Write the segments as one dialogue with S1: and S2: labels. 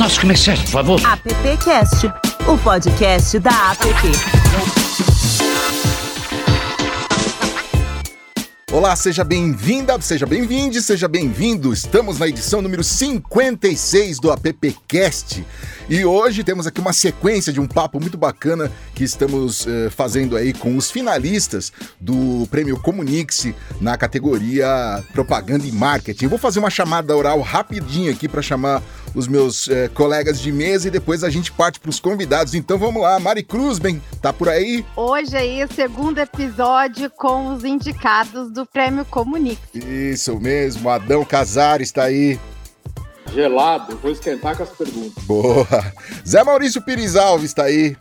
S1: nossos comerciais, por favor.
S2: AppCast, o podcast da App.
S3: Olá, seja bem-vinda, seja bem-vindo, seja bem-vindo. Estamos na edição número 56 do AppCast. E hoje temos aqui uma sequência de um papo muito bacana que estamos uh, fazendo aí com os finalistas do Prêmio Comunique-se na categoria Propaganda e Marketing. vou fazer uma chamada oral rapidinho aqui para chamar os meus uh, colegas de mesa e depois a gente parte para os convidados. Então vamos lá, Mari Cruz, bem, tá por aí?
S4: Hoje aí, segundo episódio com os indicados do Prêmio Comunique.
S3: Isso mesmo, Adão Casares está aí.
S5: Gelado, vou esquentar com as perguntas.
S3: Boa. Zé Maurício Pires Alves está aí.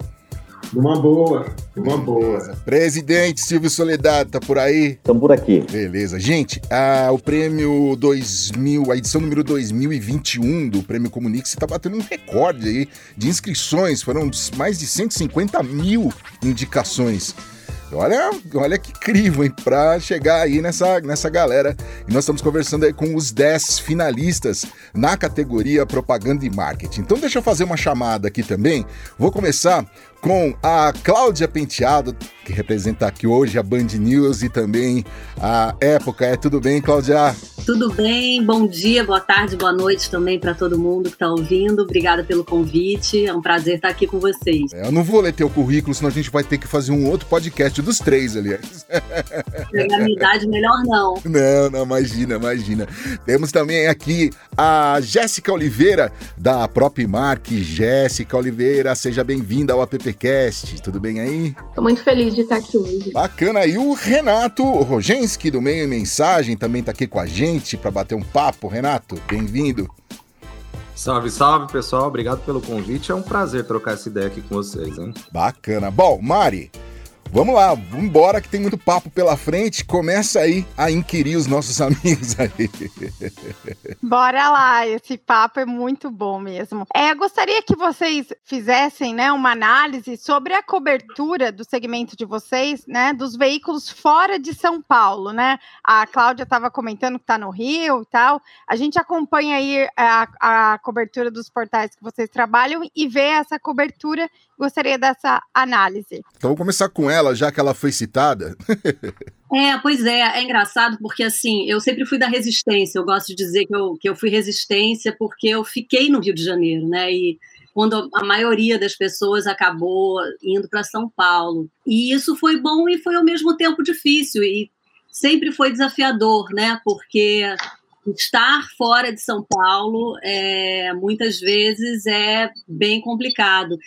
S6: Uma boa, uma boa.
S3: Presidente Silvio Soledade, tá por aí?
S7: Estamos por aqui.
S3: Beleza. Gente, a, o prêmio 2000, a edição número 2021 do Prêmio Comunique, você tá batendo um recorde aí de inscrições. Foram mais de 150 mil indicações. Olha, olha que crivo, hein, pra chegar aí nessa, nessa galera. E nós estamos conversando aí com os 10 finalistas na categoria Propaganda e Marketing. Então deixa eu fazer uma chamada aqui também. Vou começar com a Cláudia Penteado, que representa aqui hoje a Band News e também a Época. É tudo bem, Cláudia?
S8: Tudo bem, bom dia, boa tarde, boa noite também para todo mundo que está ouvindo. Obrigada pelo convite, é um prazer estar aqui com vocês.
S3: É, eu não vou ler teu currículo, senão a gente vai ter que fazer um outro podcast dos três, aliás.
S8: Pegar minha idade, melhor não.
S3: Não, não, imagina, imagina. Temos também aqui a Jéssica Oliveira, da Propmark. Jéssica Oliveira, seja bem-vinda ao app Podcast. Tudo bem aí?
S9: Tô muito feliz de estar aqui hoje.
S3: Bacana. E o Renato Rogenski, do Meio Mensagem, também tá aqui com a gente para bater um papo. Renato, bem-vindo.
S10: Salve, salve, pessoal. Obrigado pelo convite. É um prazer trocar essa ideia aqui com vocês, hein?
S3: Bacana. Bom, Mari, Vamos lá, vamos embora que tem muito papo pela frente. Começa aí a inquirir os nossos amigos aí.
S4: Bora lá, esse papo é muito bom mesmo. É, gostaria que vocês fizessem, né, uma análise sobre a cobertura do segmento de vocês, né, dos veículos fora de São Paulo, né? A Cláudia estava comentando que está no Rio e tal. A gente acompanha aí a, a cobertura dos portais que vocês trabalham e vê essa cobertura. Gostaria dessa análise.
S3: Então vou começar com ela ela, já que ela foi citada?
S8: É, pois é, é engraçado porque assim, eu sempre fui da resistência, eu gosto de dizer que eu, que eu fui resistência porque eu fiquei no Rio de Janeiro, né? E quando a maioria das pessoas acabou indo para São Paulo. E isso foi bom e foi ao mesmo tempo difícil e sempre foi desafiador, né? Porque estar fora de São Paulo é, muitas vezes é bem complicado.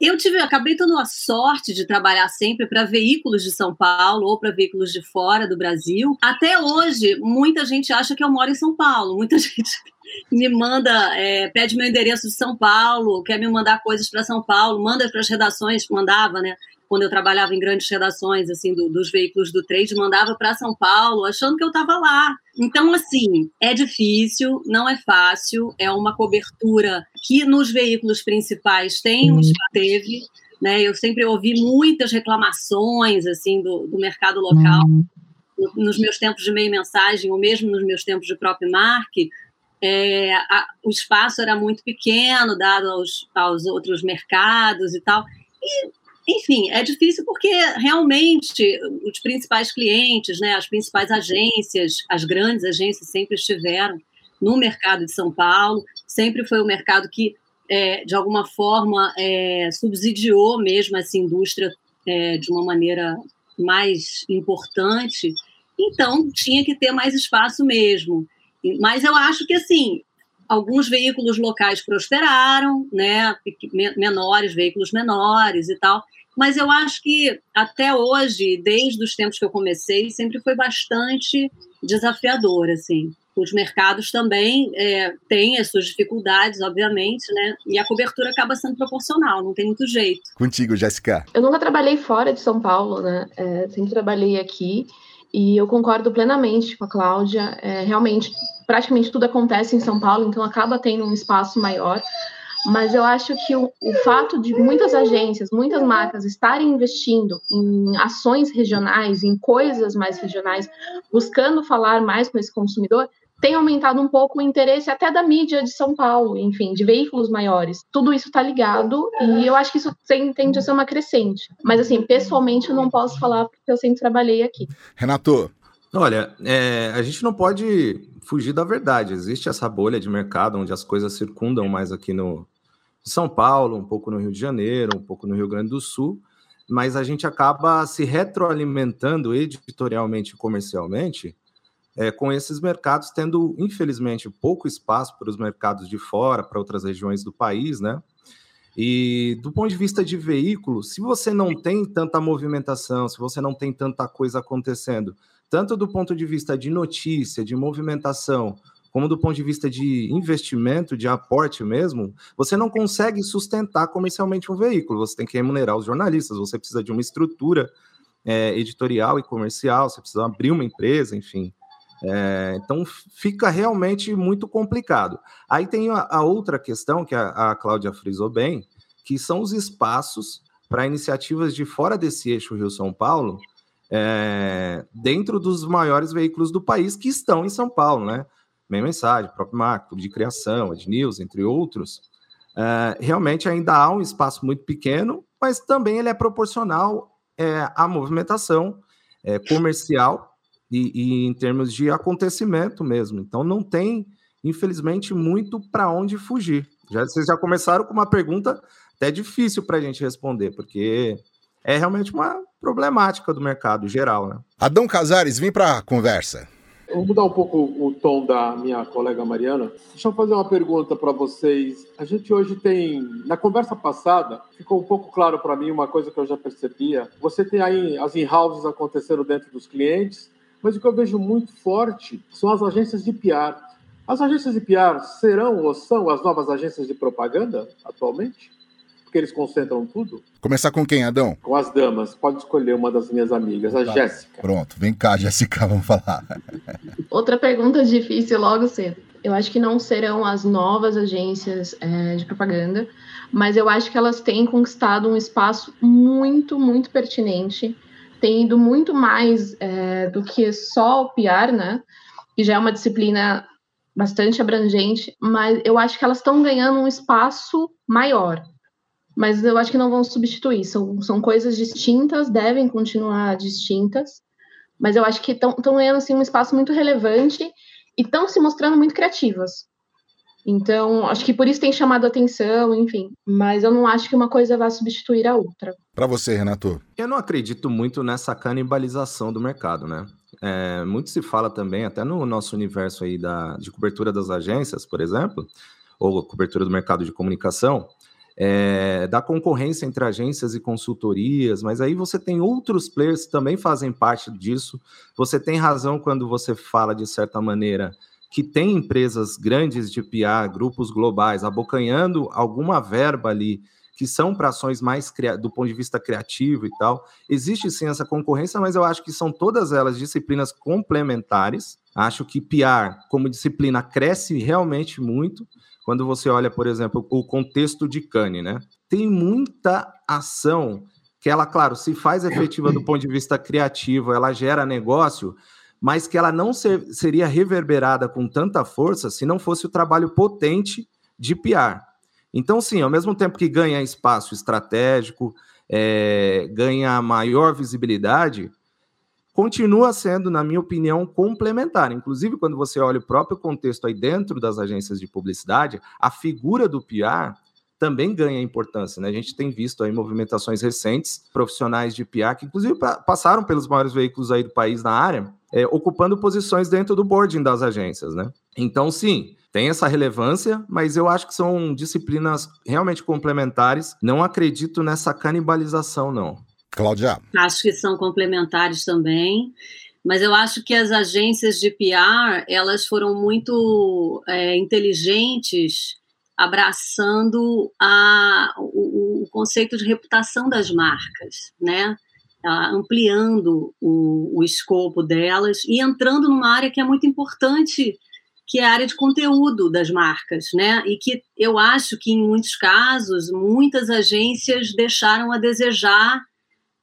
S8: Eu tive, acabei tendo a sorte de trabalhar sempre para veículos de São Paulo ou para veículos de fora do Brasil. Até hoje, muita gente acha que eu moro em São Paulo. Muita gente me manda, é, pede meu endereço de São Paulo, quer me mandar coisas para São Paulo, manda para as redações, mandava, né? Quando eu trabalhava em grandes redações, assim, do, dos veículos do trade, mandava para São Paulo, achando que eu estava lá. Então, assim, é difícil, não é fácil, é uma cobertura que nos veículos principais tem, uhum. teve, né? Eu sempre ouvi muitas reclamações, assim, do, do mercado local, uhum. nos meus tempos de meio mensagem, ou mesmo nos meus tempos de próprio marque, é, a, o espaço era muito pequeno, dado aos, aos outros mercados e tal. E enfim, é difícil porque realmente os principais clientes, né, as principais agências, as grandes agências sempre estiveram no mercado de São Paulo, sempre foi o um mercado que, é, de alguma forma, é, subsidiou mesmo essa indústria é, de uma maneira mais importante, então tinha que ter mais espaço mesmo. Mas eu acho que, assim, alguns veículos locais prosperaram, né, menores, veículos menores e tal, mas eu acho que até hoje, desde os tempos que eu comecei, sempre foi bastante desafiador, assim. Os mercados também é, têm as suas dificuldades, obviamente, né? E a cobertura acaba sendo proporcional, não tem muito jeito.
S3: Contigo, Jéssica.
S9: Eu nunca trabalhei fora de São Paulo, né? É, sempre trabalhei aqui. E eu concordo plenamente com a Cláudia. É, realmente, praticamente tudo acontece em São Paulo, então acaba tendo um espaço maior. Mas eu acho que o, o fato de muitas agências, muitas marcas estarem investindo em ações regionais, em coisas mais regionais, buscando falar mais com esse consumidor, tem aumentado um pouco o interesse até da mídia de São Paulo, enfim, de veículos maiores. Tudo isso está ligado e eu acho que isso tem, tende a ser uma crescente. Mas, assim, pessoalmente eu não posso falar porque eu sempre trabalhei aqui.
S3: Renato.
S10: Olha, é, a gente não pode fugir da verdade. Existe essa bolha de mercado onde as coisas circundam mais aqui no São Paulo, um pouco no Rio de Janeiro, um pouco no Rio Grande do Sul, mas a gente acaba se retroalimentando editorialmente e comercialmente é, com esses mercados tendo, infelizmente, pouco espaço para os mercados de fora, para outras regiões do país, né? E do ponto de vista de veículo, se você não tem tanta movimentação, se você não tem tanta coisa acontecendo, tanto do ponto de vista de notícia, de movimentação, como do ponto de vista de investimento, de aporte mesmo, você não consegue sustentar comercialmente um veículo. Você tem que remunerar os jornalistas, você precisa de uma estrutura é, editorial e comercial, você precisa abrir uma empresa, enfim. É, então fica realmente muito complicado. Aí tem a, a outra questão que a, a Cláudia frisou bem, que são os espaços para iniciativas de fora desse eixo Rio-São Paulo, é, dentro dos maiores veículos do país que estão em São Paulo, né? Meia Mensagem, próprio Marco, de Criação, Ed News, entre outros. É, realmente ainda há um espaço muito pequeno, mas também ele é proporcional é, à movimentação é, comercial e, e em termos de acontecimento mesmo. Então não tem, infelizmente, muito para onde fugir. Já, vocês já começaram com uma pergunta até difícil para a gente responder, porque é realmente uma problemática do mercado geral, né?
S3: Adão Casares, vem para a conversa.
S5: Vou mudar um pouco o tom da minha colega Mariana. Deixa eu fazer uma pergunta para vocês. A gente hoje tem, na conversa passada, ficou um pouco claro para mim uma coisa que eu já percebia. Você tem aí as in-houses acontecendo dentro dos clientes, mas o que eu vejo muito forte são as agências de PR. As agências de PR serão ou são as novas agências de propaganda atualmente? Porque eles concentram tudo?
S3: Começar com quem, Adão?
S5: Com as damas. Pode escolher uma das minhas amigas, a tá. Jéssica.
S3: Pronto, vem cá, Jéssica, vamos falar.
S9: Outra pergunta difícil logo cedo. Eu acho que não serão as novas agências é, de propaganda, mas eu acho que elas têm conquistado um espaço muito, muito pertinente tem ido muito mais é, do que só o PR, né? Que já é uma disciplina bastante abrangente, mas eu acho que elas estão ganhando um espaço maior. Mas eu acho que não vão substituir. São, são coisas distintas, devem continuar distintas, mas eu acho que estão ganhando assim, um espaço muito relevante e estão se mostrando muito criativas. Então, acho que por isso tem chamado a atenção, enfim. Mas eu não acho que uma coisa vá substituir a outra.
S3: Para você, Renato?
S10: Eu não acredito muito nessa canibalização do mercado, né? É, muito se fala também, até no nosso universo aí da, de cobertura das agências, por exemplo, ou cobertura do mercado de comunicação, é, da concorrência entre agências e consultorias, mas aí você tem outros players que também fazem parte disso. Você tem razão quando você fala, de certa maneira, que tem empresas grandes de PR, grupos globais, abocanhando alguma verba ali, que são para ações mais do ponto de vista criativo e tal. Existe sim essa concorrência, mas eu acho que são todas elas disciplinas complementares. Acho que PR, como disciplina, cresce realmente muito. Quando você olha, por exemplo, o contexto de Cannes, né? Tem muita ação que ela, claro, se faz efetiva do ponto de vista criativo, ela gera negócio, mas que ela não ser, seria reverberada com tanta força se não fosse o trabalho potente de PR. Então, sim, ao mesmo tempo que ganha espaço estratégico, é, ganha maior visibilidade, continua sendo, na minha opinião, complementar. Inclusive, quando você olha o próprio contexto aí dentro das agências de publicidade, a figura do PR também ganha importância. Né? A gente tem visto aí movimentações recentes, profissionais de PR, que inclusive passaram pelos maiores veículos aí do país na área, é, ocupando posições dentro do boarding das agências, né? Então, sim, tem essa relevância, mas eu acho que são disciplinas realmente complementares. Não acredito nessa canibalização, não.
S3: Cláudia.
S8: Acho que são complementares também. Mas eu acho que as agências de PR elas foram muito é, inteligentes abraçando a, o, o, conceito de reputação das marcas, né? Ampliando o, o escopo delas e entrando numa área que é muito importante, que é a área de conteúdo das marcas, né? E que eu acho que, em muitos casos, muitas agências deixaram a desejar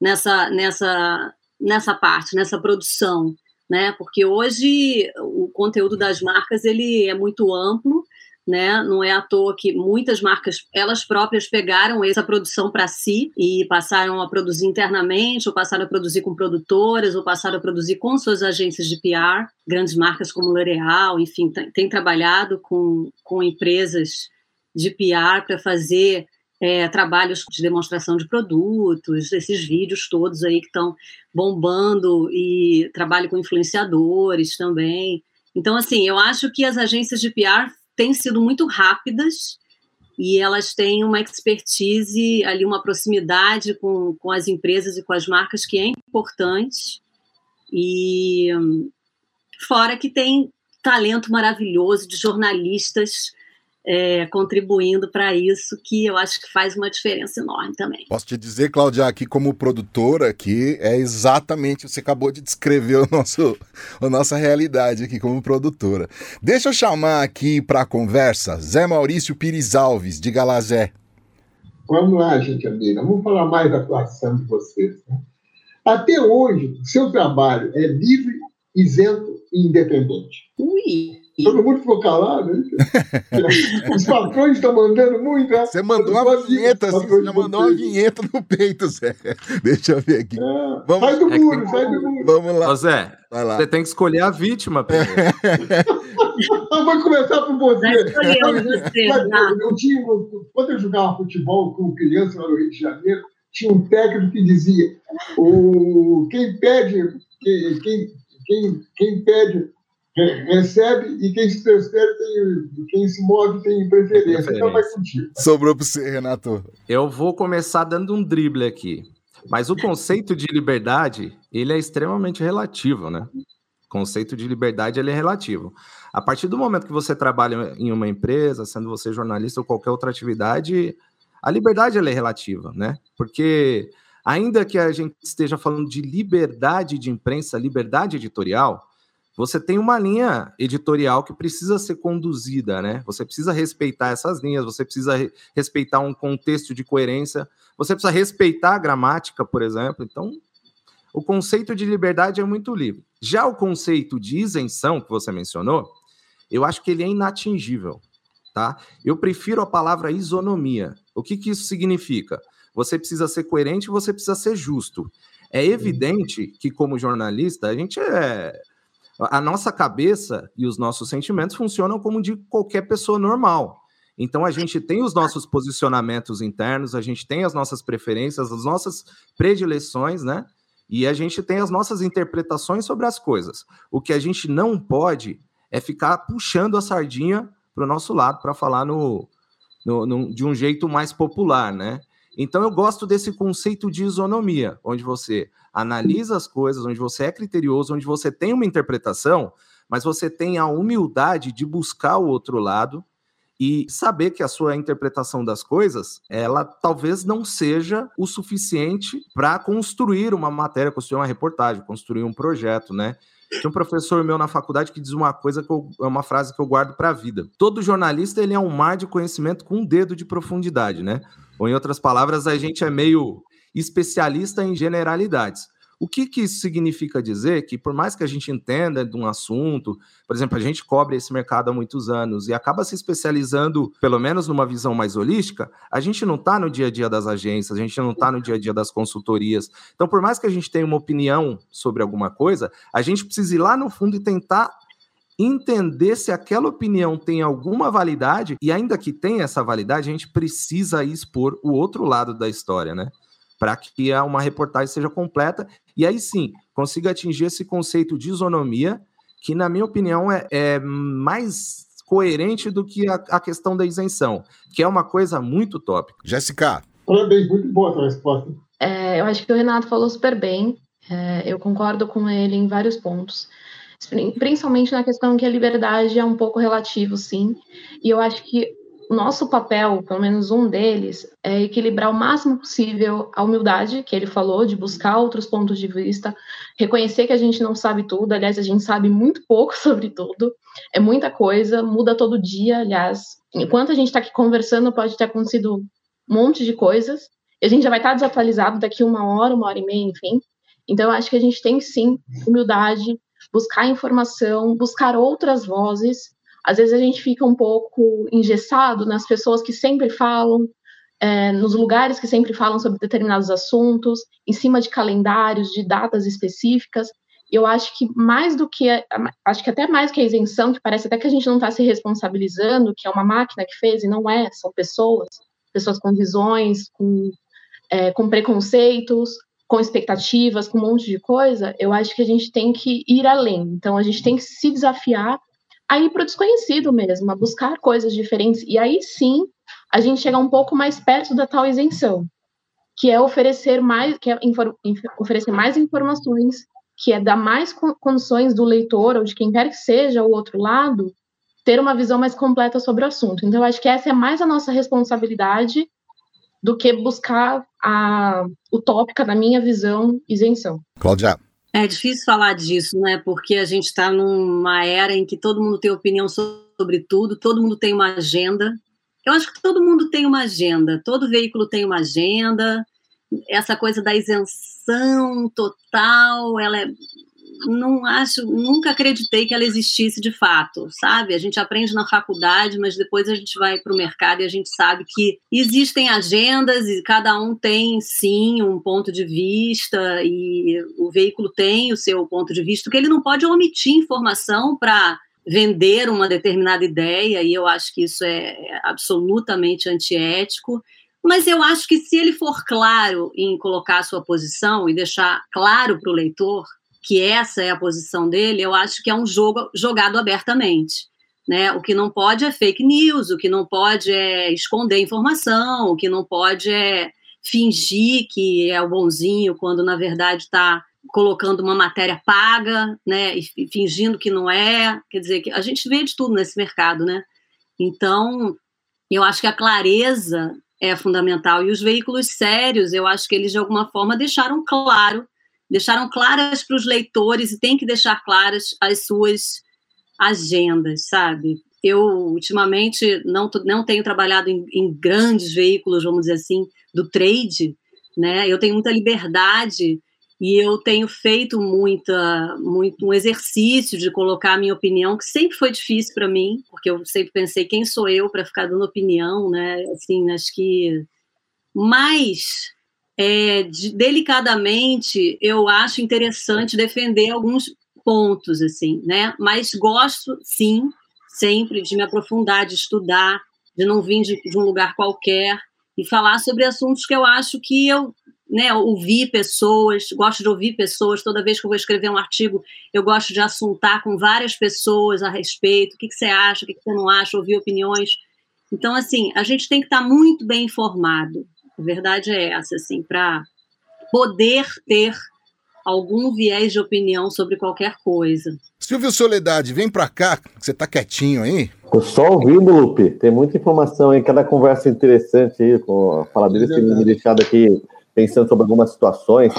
S8: nessa, nessa, nessa parte, nessa produção, né? Porque hoje o conteúdo das marcas ele é muito amplo, né? Não é à toa que muitas marcas elas próprias pegaram essa produção para si e passaram a produzir internamente, ou passaram a produzir com produtoras, ou passaram a produzir com suas agências de PR. Grandes marcas como L'Oréal, enfim, têm trabalhado com, com empresas de PR para fazer é, trabalhos de demonstração de produtos, esses vídeos todos aí que estão bombando e trabalho com influenciadores também. Então, assim, eu acho que as agências de PR têm sido muito rápidas e elas têm uma expertise ali, uma proximidade com, com as empresas e com as marcas que é importante. E fora que tem talento maravilhoso de jornalistas é, contribuindo para isso, que eu acho que faz uma diferença enorme também.
S3: Posso te dizer, Cláudia, aqui como produtora, que é exatamente, você acabou de descrever o nosso, a nossa realidade aqui como produtora. Deixa eu chamar aqui para a conversa Zé Maurício Pires Alves, de Galazé.
S6: Vamos lá, gente amiga, vamos falar mais da atuação de vocês. Né? Até hoje, seu trabalho é livre, isento e independente.
S8: Ui!
S6: Todo mundo ficou calado. Hein? Os patrões estão mandando muito. Né?
S3: Você mandou uma vinheta, assim, você já mandou uma vinheta no peito, Zé. Deixa eu ver aqui.
S6: É, Vamos... Sai do é muro, que... sai do muro.
S3: Vamos lá.
S10: Ô, Zé, você tem que escolher a vítima primeiro.
S6: Vou começar por você.
S8: você
S6: eu tinha, quando eu jogava futebol com criança lá no Rio de Janeiro, tinha um técnico que dizia: o, quem pede, quem, quem, quem pede recebe e quem se transfere tem, quem se move tem preferência. Então vai contigo.
S3: Sobrou para você, Renato.
S10: Eu vou começar dando um drible aqui. Mas o conceito de liberdade, ele é extremamente relativo, né? O conceito de liberdade, ele é relativo. A partir do momento que você trabalha em uma empresa, sendo você jornalista ou qualquer outra atividade, a liberdade, ela é relativa, né? Porque ainda que a gente esteja falando de liberdade de imprensa, liberdade editorial, você tem uma linha editorial que precisa ser conduzida, né? Você precisa respeitar essas linhas, você precisa re respeitar um contexto de coerência, você precisa respeitar a gramática, por exemplo. Então, o conceito de liberdade é muito livre. Já o conceito de isenção, que você mencionou, eu acho que ele é inatingível, tá? Eu prefiro a palavra isonomia. O que, que isso significa? Você precisa ser coerente, você precisa ser justo. É evidente que, como jornalista, a gente é a nossa cabeça e os nossos sentimentos funcionam como de qualquer pessoa normal. Então a gente tem os nossos posicionamentos internos, a gente tem as nossas preferências, as nossas predileções, né? E a gente tem as nossas interpretações sobre as coisas. O que a gente não pode é ficar puxando a sardinha para o nosso lado para falar no, no, no, de um jeito mais popular, né? Então eu gosto desse conceito de isonomia, onde você analisa as coisas, onde você é criterioso, onde você tem uma interpretação, mas você tem a humildade de buscar o outro lado e saber que a sua interpretação das coisas, ela talvez não seja o suficiente para construir uma matéria, construir uma reportagem, construir um projeto, né? Tinha um professor meu na faculdade que diz uma coisa que é uma frase que eu guardo para a vida. Todo jornalista ele é um mar de conhecimento com um dedo de profundidade, né? Ou em outras palavras, a gente é meio especialista em generalidades. O que, que isso significa dizer? Que por mais que a gente entenda de um assunto, por exemplo, a gente cobre esse mercado há muitos anos e acaba se especializando, pelo menos numa visão mais holística, a gente não está no dia a dia das agências, a gente não está no dia a dia das consultorias. Então, por mais que a gente tenha uma opinião sobre alguma coisa, a gente precisa ir lá no fundo e tentar entender se aquela opinião tem alguma validade, e ainda que tenha essa validade, a gente precisa expor o outro lado da história, né? Para que uma reportagem seja completa e aí sim consiga atingir esse conceito de isonomia, que, na minha opinião, é, é mais coerente do que a, a, questão da isenção, que é uma coisa muito tópica.
S3: Jéssica.
S6: Parabéns, muito boa a tua resposta.
S9: É, eu acho que o Renato falou super bem. É, eu concordo com ele em vários pontos principalmente na questão que a liberdade é um pouco relativo, sim. E eu acho que o nosso papel, pelo menos um deles, é equilibrar o máximo possível a humildade que ele falou, de buscar outros pontos de vista, reconhecer que a gente não sabe tudo, aliás, a gente sabe muito pouco sobre tudo, é muita coisa, muda todo dia, aliás. Enquanto a gente está aqui conversando, pode ter acontecido um monte de coisas, e a gente já vai estar desatualizado daqui uma hora, uma hora e meia, enfim. Então, eu acho que a gente tem sim humildade, buscar informação, buscar outras vozes. Às vezes a gente fica um pouco engessado nas pessoas que sempre falam, é, nos lugares que sempre falam sobre determinados assuntos, em cima de calendários, de datas específicas. Eu acho que mais do que, acho que até mais que a isenção, que parece até que a gente não está se responsabilizando, que é uma máquina que fez, e não é, são pessoas, pessoas com visões, com, é, com preconceitos, com expectativas, com um monte de coisa, eu acho que a gente tem que ir além. Então, a gente tem que se desafiar a ir para o desconhecido mesmo, a buscar coisas diferentes. E aí sim, a gente chega um pouco mais perto da tal isenção, que é oferecer mais, que é oferecer mais informações, que é dar mais condições do leitor ou de quem quer que seja o outro lado ter uma visão mais completa sobre o assunto. Então, acho que essa é mais a nossa responsabilidade do que buscar a utópica, na minha visão, isenção.
S3: Cláudia.
S8: É difícil falar disso, né? Porque a gente está numa era em que todo mundo tem opinião sobre tudo, todo mundo tem uma agenda. Eu acho que todo mundo tem uma agenda, todo veículo tem uma agenda. Essa coisa da isenção total, ela é não acho, nunca acreditei que ela existisse de fato, sabe? A gente aprende na faculdade, mas depois a gente vai para o mercado e a gente sabe que existem agendas e cada um tem sim um ponto de vista e o veículo tem o seu ponto de vista, que ele não pode omitir informação para vender uma determinada ideia, e eu acho que isso é absolutamente antiético. Mas eu acho que se ele for claro em colocar a sua posição e deixar claro para o leitor que essa é a posição dele, eu acho que é um jogo jogado abertamente. Né? O que não pode é fake news, o que não pode é esconder informação, o que não pode é fingir que é o bonzinho quando na verdade está colocando uma matéria paga, né, e fingindo que não é, quer dizer que a gente vê de tudo nesse mercado, né? Então, eu acho que a clareza é fundamental e os veículos sérios, eu acho que eles de alguma forma deixaram claro deixaram claras para os leitores e tem que deixar claras as suas agendas, sabe? Eu, ultimamente, não, não tenho trabalhado em, em grandes veículos, vamos dizer assim, do trade, né? Eu tenho muita liberdade e eu tenho feito muita, muito um exercício de colocar a minha opinião, que sempre foi difícil para mim, porque eu sempre pensei quem sou eu para ficar dando opinião, né? Assim, acho que mas é, de, delicadamente, eu acho interessante defender alguns pontos, assim, né? Mas gosto, sim, sempre de me aprofundar, de estudar, de não vir de, de um lugar qualquer e falar sobre assuntos que eu acho que eu né, ouvir pessoas, gosto de ouvir pessoas, toda vez que eu vou escrever um artigo, eu gosto de assuntar com várias pessoas a respeito, o que, que você acha, o que, que você não acha, ouvir opiniões. Então, assim, a gente tem que estar muito bem informado, a verdade é essa, assim, para poder ter algum viés de opinião sobre qualquer coisa.
S3: Silvio Soledade, vem para cá, você tá quietinho aí.
S1: Tô só ouvindo, Lupe. Tem muita informação aí, cada conversa interessante aí, com a fala dele tem me deixado aqui pensando sobre algumas situações.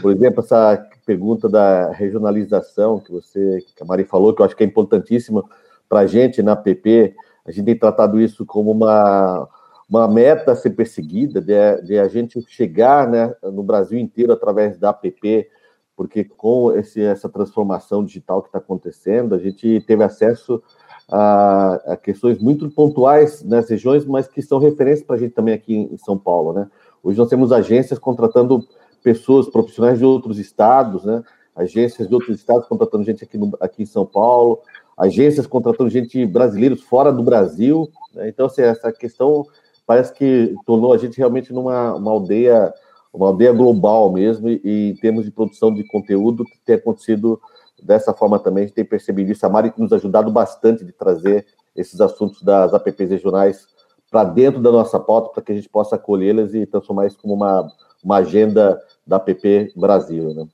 S1: Por exemplo, essa pergunta da regionalização que você, que a Mari falou, que eu acho que é importantíssima para a gente na PP. A gente tem tratado isso como uma, uma meta a ser perseguida, de, de, a gente chegar né, no Brasil inteiro através da app, porque com esse, essa transformação digital que está acontecendo, a gente teve acesso a, a, questões muito pontuais nas regiões, mas que são referências para a gente também aqui em São Paulo. Né? Hoje nós temos agências contratando pessoas, profissionais de outros estados, né? agências de outros estados contratando gente aqui, no, aqui em São Paulo, agências contratando gente brasileiros fora do Brasil. Né? Então, assim, essa questão parece que tornou a gente realmente numa uma aldeia, uma aldeia global mesmo, e, e em termos de produção de conteúdo, que tem acontecido dessa forma também, a gente tem percebido isso. A Mari nos ajudado bastante de trazer esses assuntos das APPs regionais para dentro da nossa pauta, para que a gente possa acolhê-las e transformar isso como uma, uma agenda da APP Brasil. Né?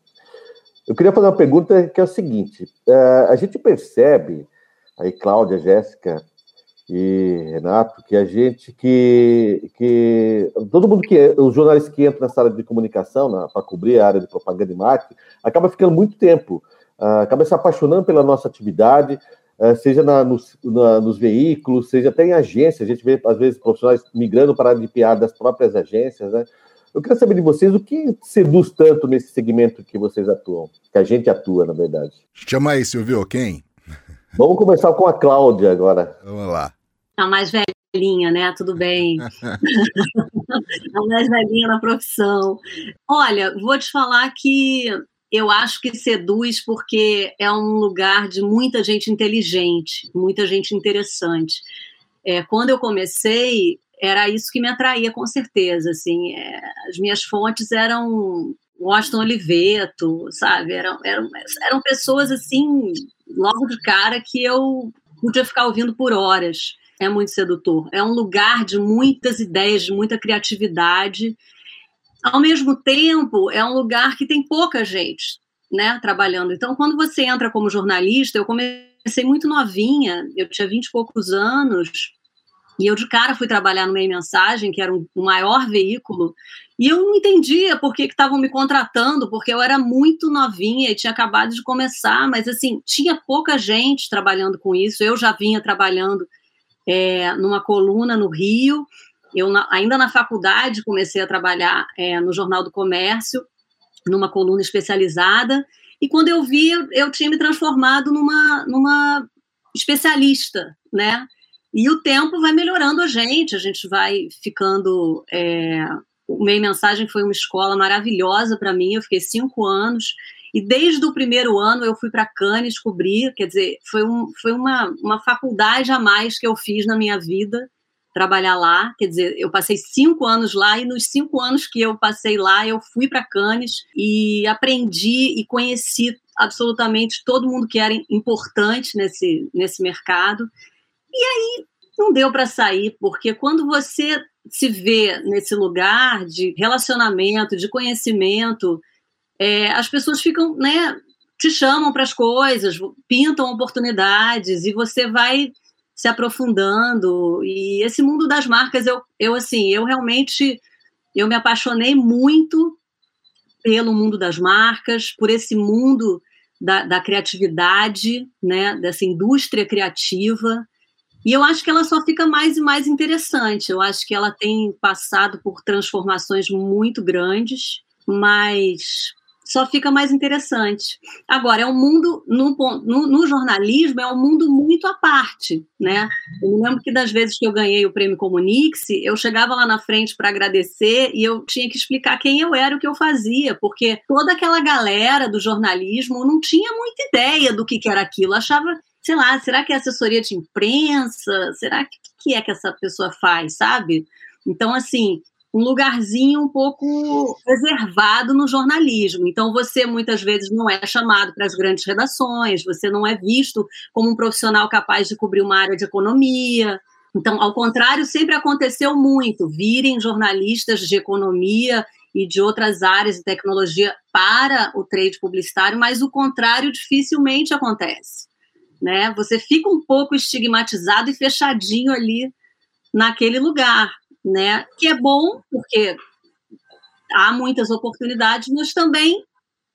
S1: Eu queria fazer uma pergunta que é o seguinte: é, a gente percebe, aí, Cláudia, Jéssica, e Renato, que a gente que, que todo mundo que os jornalistas que entram nessa área de comunicação para cobrir a área de propaganda e marketing acaba ficando muito tempo, uh, acaba se apaixonando pela nossa atividade, uh, seja na, nos, na, nos, veículos, seja até em agências, a gente vê às vezes profissionais migrando para a de PR das próprias agências, né? Eu quero saber de vocês o que seduz tanto nesse segmento que vocês atuam, que a gente atua, na verdade.
S3: Chama aí, Silvio, quem?
S1: Vamos começar com a Cláudia agora.
S3: Vamos lá.
S8: A mais velhinha, né? Tudo bem. a mais velhinha na profissão. Olha, vou te falar que eu acho que seduz porque é um lugar de muita gente inteligente, muita gente interessante. É, quando eu comecei, era isso que me atraía com certeza. Assim, é, as minhas fontes eram Washington Oliveto, sabe? Eram, eram, eram pessoas assim, logo de cara, que eu podia ficar ouvindo por horas. É muito sedutor. É um lugar de muitas ideias, de muita criatividade. Ao mesmo tempo, é um lugar que tem pouca gente né, trabalhando. Então, quando você entra como jornalista, eu comecei muito novinha, eu tinha vinte e poucos anos, e eu de cara fui trabalhar no Meio Mensagem, que era um, o maior veículo, e eu não entendia por que estavam me contratando, porque eu era muito novinha e tinha acabado de começar, mas assim, tinha pouca gente trabalhando com isso. Eu já vinha trabalhando é, numa coluna no Rio, eu na, ainda na faculdade comecei a trabalhar é, no Jornal do Comércio, numa coluna especializada, e quando eu vi, eu, eu tinha me transformado numa, numa especialista, né? E o tempo vai melhorando a gente, a gente vai ficando. É... O Meio Mensagem foi uma escola maravilhosa para mim, eu fiquei cinco anos, e desde o primeiro ano eu fui para Cannes cobrir, quer dizer, foi, um, foi uma, uma faculdade a mais que eu fiz na minha vida, trabalhar lá. Quer dizer, eu passei cinco anos lá e nos cinco anos que eu passei lá, eu fui para Cannes e aprendi e conheci absolutamente todo mundo que era importante nesse, nesse mercado. E aí não deu para sair, porque quando você se vê nesse lugar de relacionamento, de conhecimento, é, as pessoas ficam, né, te chamam para as coisas, pintam oportunidades e você vai se aprofundando. E esse mundo das marcas, eu, eu assim, eu realmente eu me apaixonei muito pelo mundo das marcas, por esse mundo da, da criatividade, né, dessa indústria criativa. E eu acho que ela só fica mais e mais interessante. Eu acho que ela tem passado por transformações muito grandes, mas só fica mais interessante. Agora, é um mundo, no, no, no, jornalismo, é um mundo muito à parte, né? Eu me lembro que das vezes que eu ganhei o prêmio Comunix, eu chegava lá na frente para agradecer e eu tinha que explicar quem eu era, o que eu fazia, porque toda aquela galera do jornalismo não tinha muita ideia do que, que era aquilo, achava sei lá, será que é assessoria de imprensa? Será que que é que essa pessoa faz, sabe? Então, assim, um lugarzinho um pouco reservado no jornalismo. Então, você muitas vezes não é chamado para as grandes redações, você não é visto como um profissional capaz de cobrir uma área de economia. Então, ao contrário, sempre aconteceu muito virem jornalistas de economia e de outras áreas de tecnologia para o trade publicitário, mas o contrário dificilmente acontece né? Você fica um pouco estigmatizado e fechadinho ali naquele lugar, né? Que é bom porque há muitas oportunidades, mas também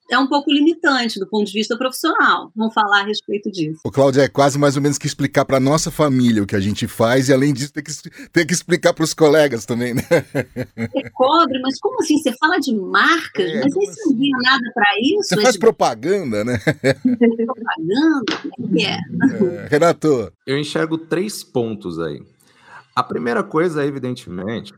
S8: é um pouco limitante do ponto de vista profissional. Vamos falar a respeito disso.
S3: O Cláudio, é quase mais ou menos que explicar para nossa família o que a gente faz e, além disso, ter que, ter que explicar para os colegas também, né?
S8: Você cobre, mas como assim? Você fala de marcas, é, mas você assim? não ganha nada para isso?
S3: Você faz propaganda, né?
S8: propaganda? Como é,
S3: é? Renato.
S10: Eu enxergo três pontos aí. A primeira coisa, evidentemente,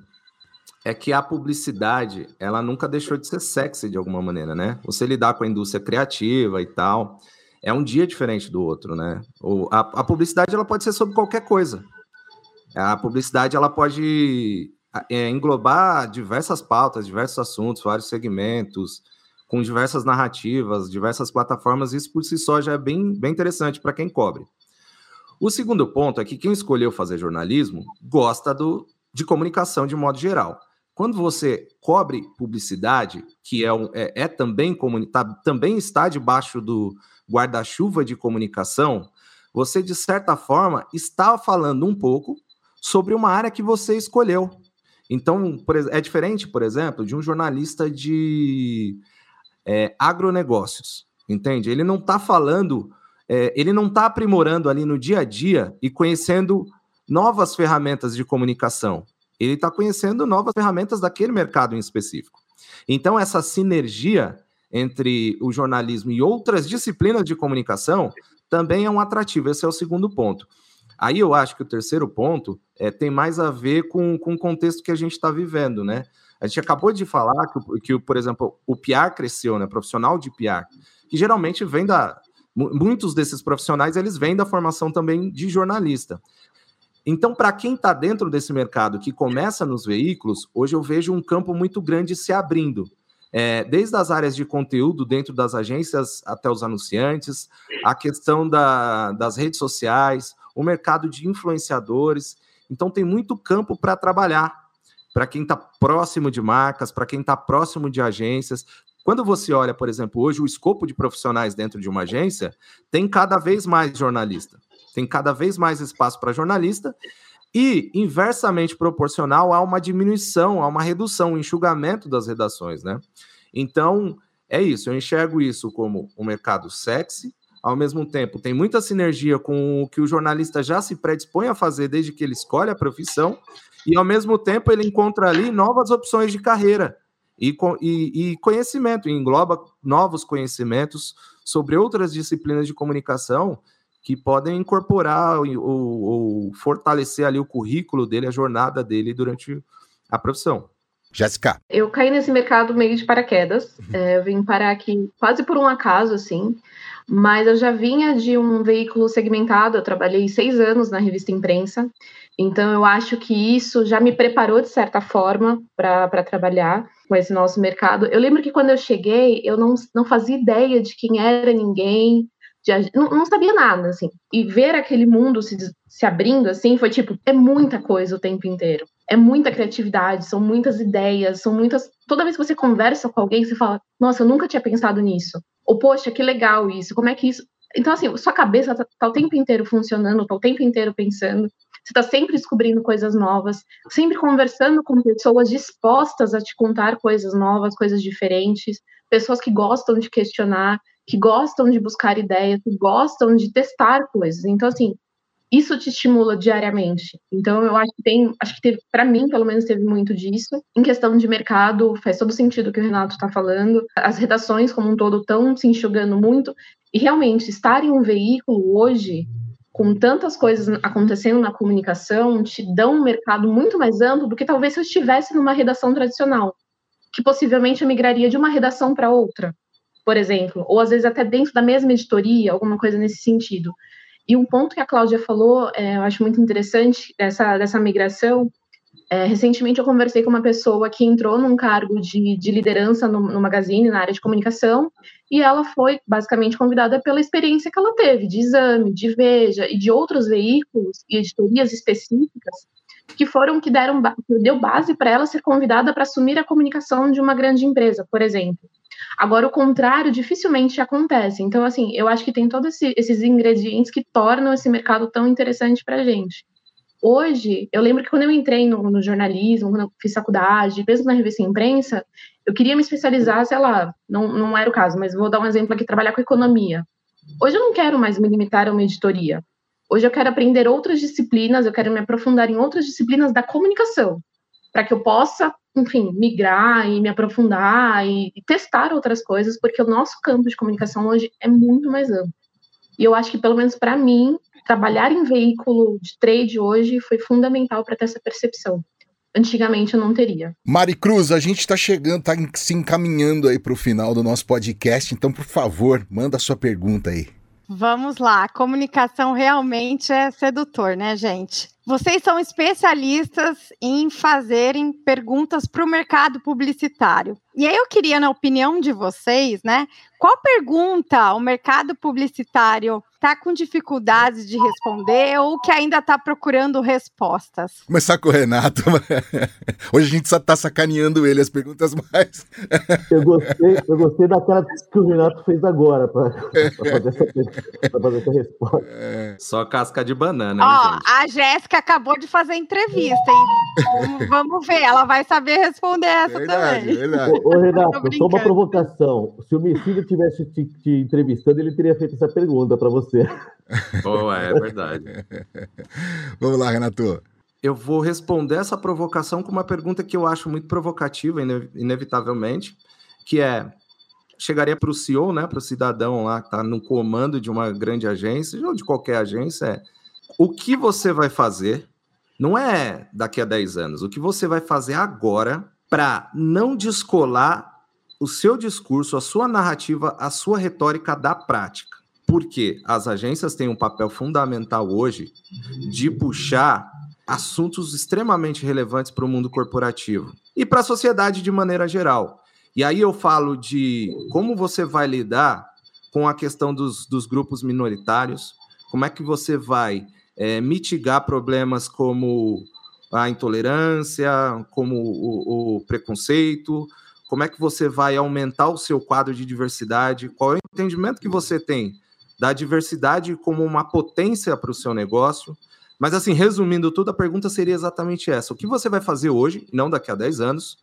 S10: é que a publicidade, ela nunca deixou de ser sexy de alguma maneira, né? Você lidar com a indústria criativa e tal, é um dia diferente do outro, né? O, a, a publicidade, ela pode ser sobre qualquer coisa. A publicidade, ela pode é, englobar diversas pautas, diversos assuntos, vários segmentos, com diversas narrativas, diversas plataformas, isso por si só já é bem, bem interessante para quem cobre. O segundo ponto é que quem escolheu fazer jornalismo gosta do, de comunicação de modo geral. Quando você cobre publicidade, que é, é, é também, tá, também está debaixo do guarda-chuva de comunicação, você, de certa forma, está falando um pouco sobre uma área que você escolheu. Então, por, é diferente, por exemplo, de um jornalista de é, agronegócios, entende? Ele não está falando, é, ele não está aprimorando ali no dia a dia e conhecendo novas ferramentas de comunicação ele está conhecendo novas ferramentas daquele mercado em específico. Então, essa sinergia entre o jornalismo e outras disciplinas de comunicação também é um atrativo. Esse é o segundo ponto. Aí eu acho que o terceiro ponto é, tem mais a ver com, com o contexto que a gente está vivendo, né? A gente acabou de falar que, que, por exemplo, o PR cresceu, né? Profissional de PR, que geralmente vem da. Muitos desses profissionais eles vêm da formação também de jornalista. Então, para quem está dentro desse mercado que começa nos veículos, hoje eu vejo um campo muito grande se abrindo. É, desde as áreas de conteúdo dentro das agências até os anunciantes, a questão da, das redes sociais, o mercado de influenciadores. Então, tem muito campo para trabalhar para quem está próximo de marcas, para quem está próximo de agências. Quando você olha, por exemplo, hoje o escopo de profissionais dentro de uma agência, tem cada vez mais jornalista, tem cada vez mais espaço para jornalista, e inversamente proporcional há uma diminuição, há uma redução, um enxugamento das redações, né? Então, é isso, eu enxergo isso como um mercado sexy, ao mesmo tempo tem muita sinergia com o que o jornalista já se predispõe a fazer desde que ele escolhe a profissão, e ao mesmo tempo ele encontra ali novas opções de carreira e, e, e conhecimento, e engloba novos conhecimentos sobre outras disciplinas de comunicação que podem incorporar ou, ou, fortalecer ali o currículo dele, a jornada dele durante a profissão.
S3: Jéssica.
S9: Eu caí nesse mercado meio de paraquedas. Uhum. É, eu vim parar aqui quase por um acaso, assim. Mas eu já vinha de um veículo segmentado. Eu trabalhei seis anos na revista Imprensa. Então, eu acho que isso já me preparou, de certa forma, para trabalhar com esse nosso mercado. Eu lembro que quando eu cheguei, eu não, não fazia ideia de quem era ninguém, de, não, não, sabia nada, assim. E ver aquele mundo se, se abrindo, assim, foi tipo, é muita coisa o tempo inteiro. É muita criatividade, são muitas ideias, são muitas. Toda vez que você conversa com alguém, você fala, nossa, eu nunca tinha pensado nisso. Ou, poxa, que legal isso, como é que isso. Então, assim, sua cabeça tá, tá o tempo inteiro funcionando, tá o tempo inteiro pensando. Você está sempre descobrindo coisas novas, sempre conversando com pessoas dispostas a te contar coisas novas, coisas diferentes, pessoas que gostam de questionar, que gostam de buscar ideias, que gostam de testar coisas. Então, assim, isso te estimula diariamente. Então, eu acho que tem, acho que teve, para mim, pelo menos, teve muito disso. Em questão de mercado, faz todo sentido o que o Renato está falando. As redações, como um todo, estão se enxugando muito. E realmente, estar em um veículo hoje, com tantas coisas acontecendo na comunicação, te dão um mercado muito mais amplo do que talvez se eu estivesse numa redação tradicional, que possivelmente eu migraria de uma redação para outra por exemplo, ou às vezes até dentro da mesma editoria, alguma coisa nesse sentido. E um ponto que a Cláudia falou, é, eu acho muito interessante dessa, dessa migração. É, recentemente eu conversei com uma pessoa que entrou num cargo de, de liderança no, no Magazine, na área de comunicação, e ela foi basicamente convidada pela experiência que ela teve, de exame, de Veja e de outros veículos e editorias específicas, que foram que deram que deu base para ela ser convidada para assumir a comunicação de uma grande empresa, por exemplo. Agora, o contrário dificilmente acontece. Então, assim, eu acho que tem todos esse, esses ingredientes que tornam esse mercado tão interessante para a gente. Hoje, eu lembro que quando eu entrei no, no, jornalismo, quando eu fiz faculdade, mesmo na revista imprensa, eu queria me especializar, sei lá, não, não era o caso, mas vou dar um exemplo aqui, trabalhar com economia. Hoje eu não quero mais me limitar a uma editoria. Hoje eu quero aprender outras disciplinas, eu quero me aprofundar em outras disciplinas da comunicação, para que eu possa enfim, migrar e me aprofundar e, e, testar outras coisas, porque o nosso campo de comunicação hoje é muito mais amplo. E eu acho que, pelo menos para mim, trabalhar em veículo de trade hoje foi fundamental para ter essa percepção. Antigamente eu não teria.
S3: Mari Cruz, a gente está chegando, está se encaminhando aí para o final do nosso podcast, então, por favor, manda a sua pergunta aí.
S4: Vamos lá, a comunicação realmente é sedutor, né, gente? Vocês são especialistas em fazerem perguntas para o mercado publicitário. E aí eu queria, na opinião de vocês, né? Qual pergunta o mercado publicitário está com dificuldades de responder ou que ainda está procurando respostas?
S3: Começar com o Renato. Hoje a gente só está sacaneando ele as perguntas mais.
S1: eu, gostei, eu gostei daquela que o Renato fez agora para fazer, fazer, essa resposta.
S10: É. Só casca de banana.
S4: Ó, a Jéssica acabou de fazer entrevista, hein? Vamos ver, ela vai saber responder essa verdade, também.
S1: Verdade. Ô, ô Renato, só uma provocação. Se o Messias tivesse te, te entrevistando, ele teria feito essa pergunta para você você.
S10: Oh, é verdade.
S3: Vamos lá, Renato.
S10: eu vou responder essa provocação com uma pergunta que eu acho muito provocativa, inevitavelmente, que é chegaria para o CEO, né, para o cidadão lá que está no comando de uma grande agência, ou de qualquer agência, é o que você vai fazer, não é daqui a 10 anos, o que você vai fazer agora para não descolar o seu discurso, a sua narrativa, a sua retórica da prática. Porque as agências têm um papel fundamental hoje de puxar assuntos extremamente relevantes para o mundo corporativo e para a sociedade de maneira geral. E aí eu falo de como você vai lidar com a questão dos, dos grupos minoritários, como é que você vai é, mitigar problemas como a intolerância, como o, o, preconceito, como é que você vai aumentar o seu quadro de diversidade, qual é o entendimento que você tem da diversidade como uma potência para o seu negócio. Mas assim, resumindo tudo, a pergunta seria exatamente essa: o que você vai fazer hoje, não daqui a 10 anos,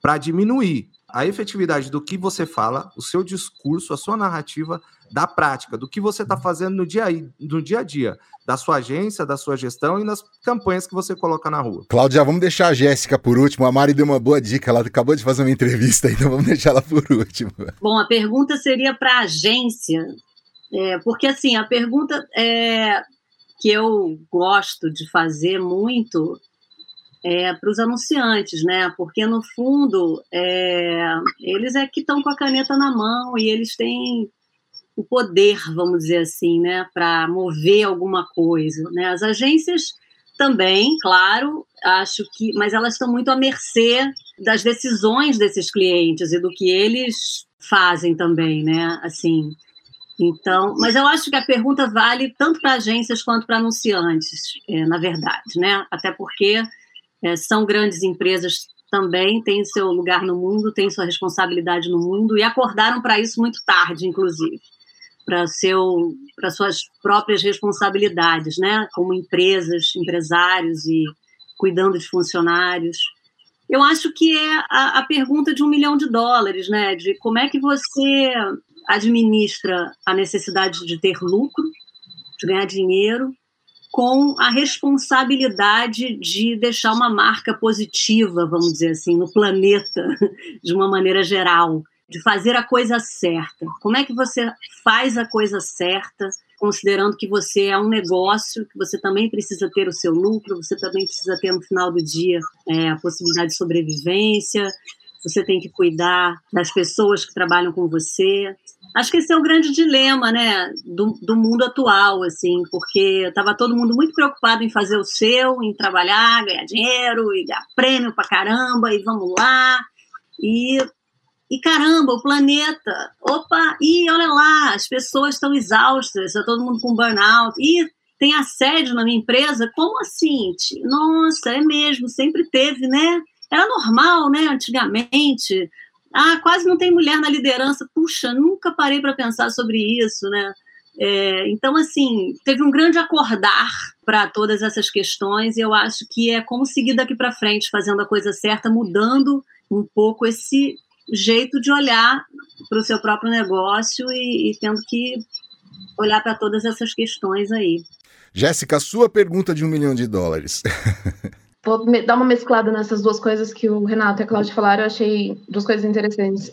S10: para diminuir a efetividade do que você fala, o seu discurso, a sua narrativa da prática, do que você está fazendo no dia, no dia a dia, da sua agência, da sua gestão e nas campanhas que você coloca na rua.
S3: Cláudia, vamos deixar a Jéssica por último. A Mari deu uma boa dica, ela acabou de fazer uma entrevista, então vamos deixar ela por último.
S8: Bom, a pergunta seria para a agência, é, porque assim, a pergunta é, que eu gosto de fazer muito é, para os anunciantes, né? Porque no fundo é, eles é que estão com a caneta na mão e eles têm o poder, vamos dizer assim, né, para mover alguma coisa. Né? As agências também, claro, acho que, mas elas estão muito à mercê das decisões desses clientes e do que eles fazem também, né? Assim, então, mas eu acho que a pergunta vale tanto para agências quanto para anunciantes, é, na verdade, né? Até porque é, são grandes empresas também, têm seu lugar no mundo, têm sua responsabilidade no mundo e acordaram para isso muito tarde, inclusive, para seu para suas próprias responsabilidades, né, como empresas, empresários e cuidando de funcionários. Eu acho que é a, a pergunta de um milhão de dólares, né, de como é que você administra a necessidade de ter lucro, de ganhar dinheiro, com a responsabilidade de deixar uma marca positiva, vamos dizer assim, no planeta, de uma maneira geral, de fazer a coisa certa. Como é que você faz a coisa certa, considerando que você é um negócio, que você também precisa ter o seu lucro, você também precisa ter no final do dia é, a possibilidade de sobrevivência, você tem que cuidar das pessoas que trabalham com você. Acho que esse é o grande dilema, né, do, do mundo atual, assim, porque estava todo mundo muito preocupado em fazer o seu, em trabalhar, ganhar dinheiro e ganhar prêmio pra caramba, e vamos lá. E, e caramba, o planeta, opa, e olha lá, as pessoas estão exaustas, está todo mundo com burnout, e tem assédio na minha empresa? Como assim? Nossa, é mesmo, sempre teve, né? Era normal, né, antigamente, ah, quase não tem mulher na liderança. Puxa, nunca parei para pensar sobre isso, né? É, então, assim, teve um grande acordar para todas essas questões e eu acho que é como seguir daqui para frente, fazendo a coisa certa, mudando um pouco esse jeito de olhar para o seu próprio negócio e, e tendo que olhar para todas essas questões aí.
S3: Jéssica, sua pergunta de um milhão de dólares.
S9: Vou dar uma mesclada nessas duas coisas que o Renato e a Cláudia falaram, eu achei duas coisas interessantes.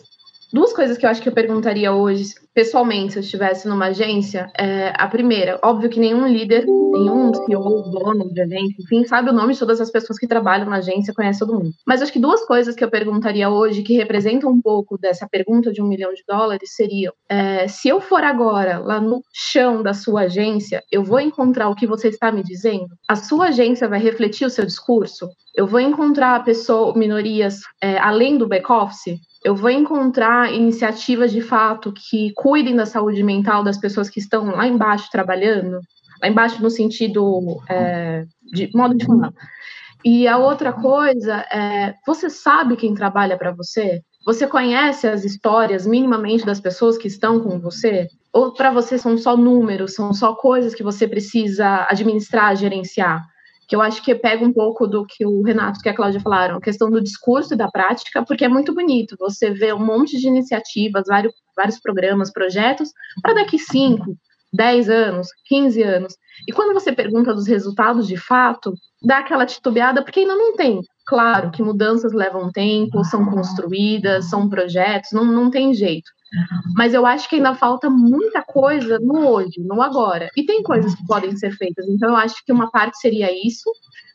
S9: Duas coisas que eu acho que eu perguntaria hoje, pessoalmente, se eu estivesse numa agência. É, a primeira, óbvio que nenhum líder, nenhum CEO, dono de agência, enfim, sabe o nome de todas as pessoas que trabalham na agência, conhece todo mundo. Mas acho que duas coisas que eu perguntaria hoje, que representam um pouco dessa pergunta de um milhão de dólares, seriam: é, se eu for agora lá no chão da sua agência, eu vou encontrar o que você está me dizendo? A sua agência vai refletir o seu discurso? Eu vou encontrar pessoas, minorias, é, além do back-office? eu vou encontrar iniciativas de fato que cuidem da saúde mental das pessoas que estão lá embaixo trabalhando, lá embaixo no sentido é, de modo de falar. E a outra coisa é, você sabe quem trabalha para você? Você conhece as histórias minimamente das pessoas que estão com você? Ou para você são só números, são só coisas que você precisa administrar, gerenciar? Que eu acho que pega um pouco do que o Renato e a Cláudia falaram, a questão do discurso e da prática, porque é muito bonito você vê um monte de iniciativas, vários, vários programas, projetos, para daqui 5, 10 anos, 15 anos. E quando você pergunta dos resultados de fato, dá aquela titubeada, porque ainda não tem. Claro que mudanças levam tempo, são construídas, são projetos, não, não tem jeito. Mas eu acho que ainda falta muita coisa no hoje, no agora. E tem coisas que podem ser feitas. Então, eu acho que uma parte seria isso,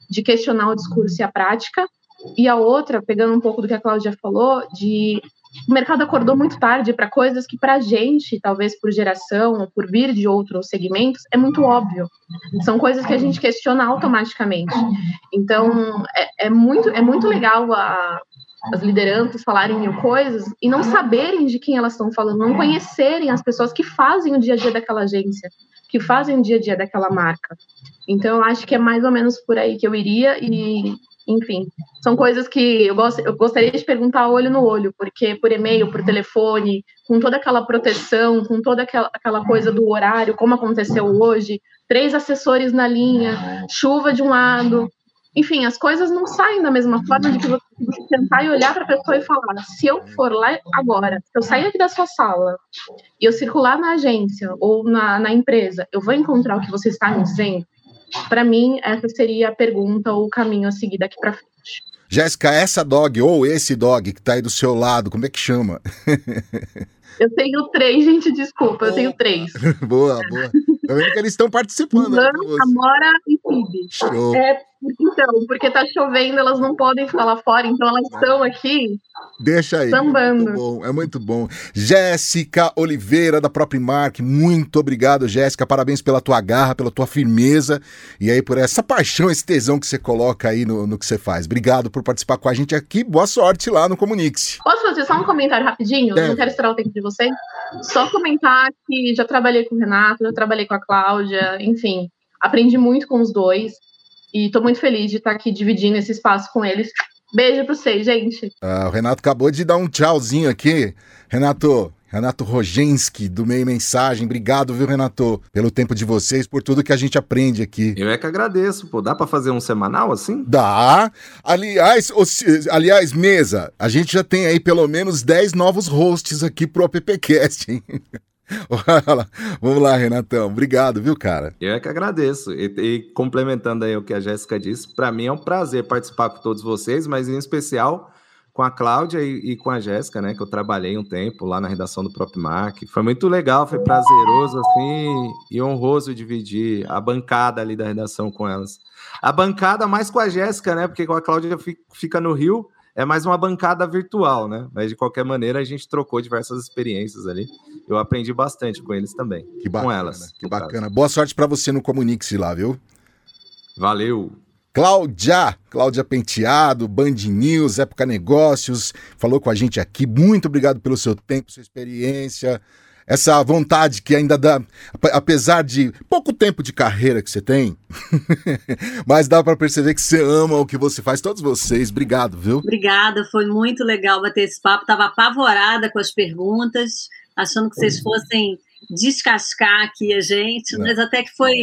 S9: de questionar o discurso e a prática. E a outra, pegando um pouco do que a Cláudia falou, de o mercado acordou muito tarde para coisas que para a gente, talvez por geração ou por vir de outros segmentos, é muito óbvio. São coisas que a gente questiona automaticamente. Então, é, é muito, é muito legal a, as lideranças falarem mil coisas e não saberem de quem elas estão falando, não conhecerem as pessoas que fazem o dia a dia daquela agência, que fazem o dia a dia daquela marca. Então, eu acho que é mais ou menos por aí que eu iria e enfim, são coisas que eu, gost, eu gostaria de perguntar olho no olho, porque por e-mail, por telefone, com toda aquela proteção, com toda aquela, aquela coisa do horário, como aconteceu hoje, três assessores na linha, chuva de um lado. Enfim, as coisas não saem da mesma forma de que você, sentar e olhar para a pessoa e falar: se eu for lá agora, se eu sair aqui da sua sala e eu circular na agência ou na, na empresa, eu vou encontrar o que você está me dizendo? Para mim, essa seria a pergunta ou o caminho a seguir daqui para frente.
S3: Jéssica, essa dog ou esse dog que está aí do seu lado, como é que chama?
S9: Eu tenho três, gente, desculpa, eu tenho três.
S3: boa, boa. Tá vendo que eles estão participando.
S9: Lan, Amora e Phoebe. Show. É, então, porque tá chovendo, elas não podem ficar lá fora, então elas estão aqui.
S3: Deixa aí.
S9: Sambando.
S3: É muito bom, é muito bom. Jéssica Oliveira, da própria Mark, muito obrigado, Jéssica. Parabéns pela tua garra, pela tua firmeza e aí por essa paixão, esse tesão que você coloca aí no, no que você faz. Obrigado por participar com a gente aqui. Boa sorte lá no Comunique-se.
S9: Posso fazer só um comentário rapidinho? Deve. Não quero esperar o tempo de vocês. Só comentar que já trabalhei com o Renato, já trabalhei com a Cláudia, enfim, aprendi muito com os dois. E estou muito feliz de estar aqui dividindo esse espaço com eles. Beijo para vocês, gente.
S3: Ah, o Renato acabou de dar um tchauzinho aqui. Renato, Renato Rogenski, do Meio Mensagem. Obrigado, viu, Renato, pelo tempo de vocês, por tudo que a gente aprende aqui.
S10: Eu é que agradeço, pô. Dá para fazer um semanal assim?
S3: Dá. Aliás, aliás, mesa, a gente já tem aí pelo menos 10 novos hosts aqui pro AppCast, hein? Vamos lá, Renatão. Obrigado, viu, cara?
S10: Eu é que agradeço. E, e complementando aí o que a Jéssica disse, para mim é um prazer participar com todos vocês, mas em especial com a Cláudia e, e com a Jéssica, né? Que eu trabalhei um tempo lá na redação do próprio Mark. Foi muito legal, foi prazeroso, assim, e honroso dividir a bancada ali da redação com elas. A bancada mais com a Jéssica, né? Porque com a Cláudia fica no Rio, é mais uma bancada virtual, né? Mas de qualquer maneira a gente trocou diversas experiências ali. Eu aprendi bastante com eles também.
S3: Que bacana,
S10: com elas.
S3: Que bacana. Caso. Boa sorte para você no Comunique-se lá, viu?
S10: Valeu.
S3: Cláudia, Cláudia Penteado, Band News, Época Negócios, falou com a gente aqui. Muito obrigado pelo seu tempo, sua experiência essa vontade que ainda dá, apesar de pouco tempo de carreira que você tem, mas dá para perceber que você ama o que você faz, todos vocês. Obrigado, viu?
S8: Obrigada, foi muito legal bater esse papo. Tava apavorada com as perguntas, achando que vocês fossem descascar aqui a gente, Não. mas até que foi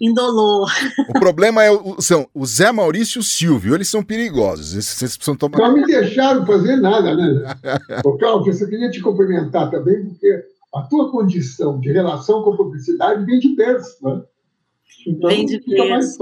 S8: indolor.
S3: O problema é o, são o Zé Maurício e o Silvio, eles são perigosos. Vocês precisam tomar.
S6: Não me deixaram fazer nada, né? Ô, Cláudio, eu queria te cumprimentar também, porque a tua condição de relação com a publicidade vem de berço, né?
S8: Então, vem de berço.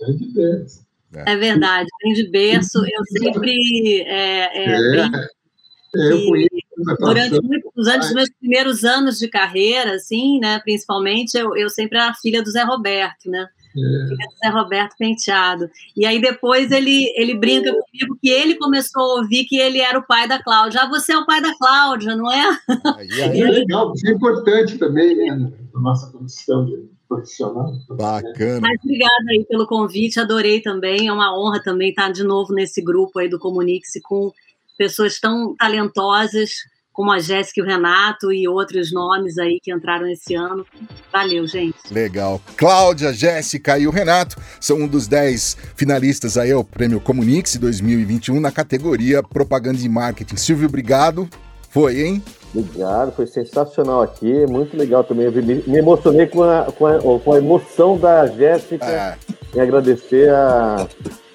S8: Vem de berço. É. é verdade, vem de berço. Eu sempre é, é, é. eu conheço durante, durante os meus primeiros anos de carreira, assim, né, principalmente, eu, eu sempre era filha do Zé Roberto, né? É. Zé Roberto Penteado. E aí depois ele, ele brinca comigo que ele começou a ouvir que ele era o pai da Cláudia. Ah, você é o pai da Cláudia, não é?
S6: Aí, aí, é legal, isso é importante também, né? Na nossa condição de profissional.
S3: Bacana.
S8: Mas obrigada aí pelo convite, adorei também. É uma honra também estar de novo nesse grupo aí do Comunique-se com pessoas tão talentosas como a Jéssica e o Renato e outros nomes aí que entraram esse ano. Valeu, gente.
S3: Legal. Cláudia, Jéssica e o Renato são um dos 10 finalistas aí ao Prêmio Comunix 2021 na categoria Propaganda e Marketing. Silvio, obrigado. Foi, hein?
S1: Obrigado, foi sensacional aqui, muito legal também. Me, me emocionei com a, com, a, com a emoção da Jéssica é. em agradecer a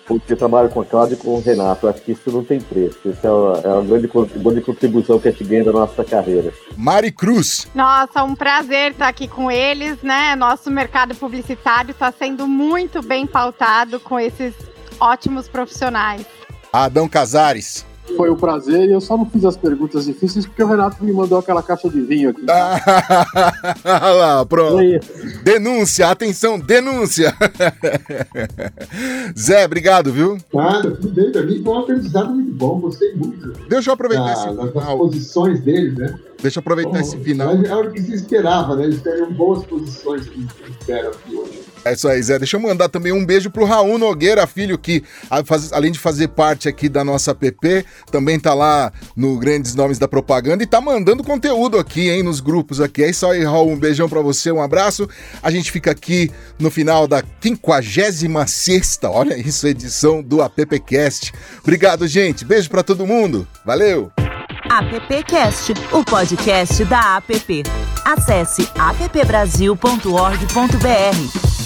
S1: porque trabalho com a Cláudia e com o Renato. Acho que isso não tem preço. Isso é uma, é uma grande, grande contribuição que a gente ganha da nossa carreira.
S3: Mari Cruz.
S4: Nossa, um prazer estar aqui com eles, né? Nosso mercado publicitário está sendo muito bem pautado com esses ótimos profissionais.
S3: Adão Casares.
S5: Foi um prazer e eu só não fiz as perguntas difíceis porque o Renato me mandou aquela caixa de vinho aqui.
S3: Ah, lá, pronto. Denúncia, atenção, denúncia. Zé, obrigado, viu?
S6: Nada, tudo bem. Pra mim foi um aprendizado muito bom, gostei muito.
S3: Deixa eu aproveitar
S6: da,
S3: esse
S6: das
S3: final.
S6: posições deles, né?
S3: Deixa eu aproveitar esse final.
S6: É o que se esperava, né? Eles teriam boas posições que esperam aqui hoje.
S3: É isso aí, Zé. Deixa eu mandar também um beijo pro Raul Nogueira, filho, que além de fazer parte aqui da nossa app, também tá lá no Grandes Nomes da Propaganda e tá mandando conteúdo aqui, hein, nos grupos aqui. É isso aí, Raul. Um beijão pra você, um abraço. A gente fica aqui no final da 56 olha isso, edição do AppCast. Obrigado, gente. Beijo pra todo mundo. Valeu!
S2: AppCast, o podcast da App. Acesse appbrasil.org.br.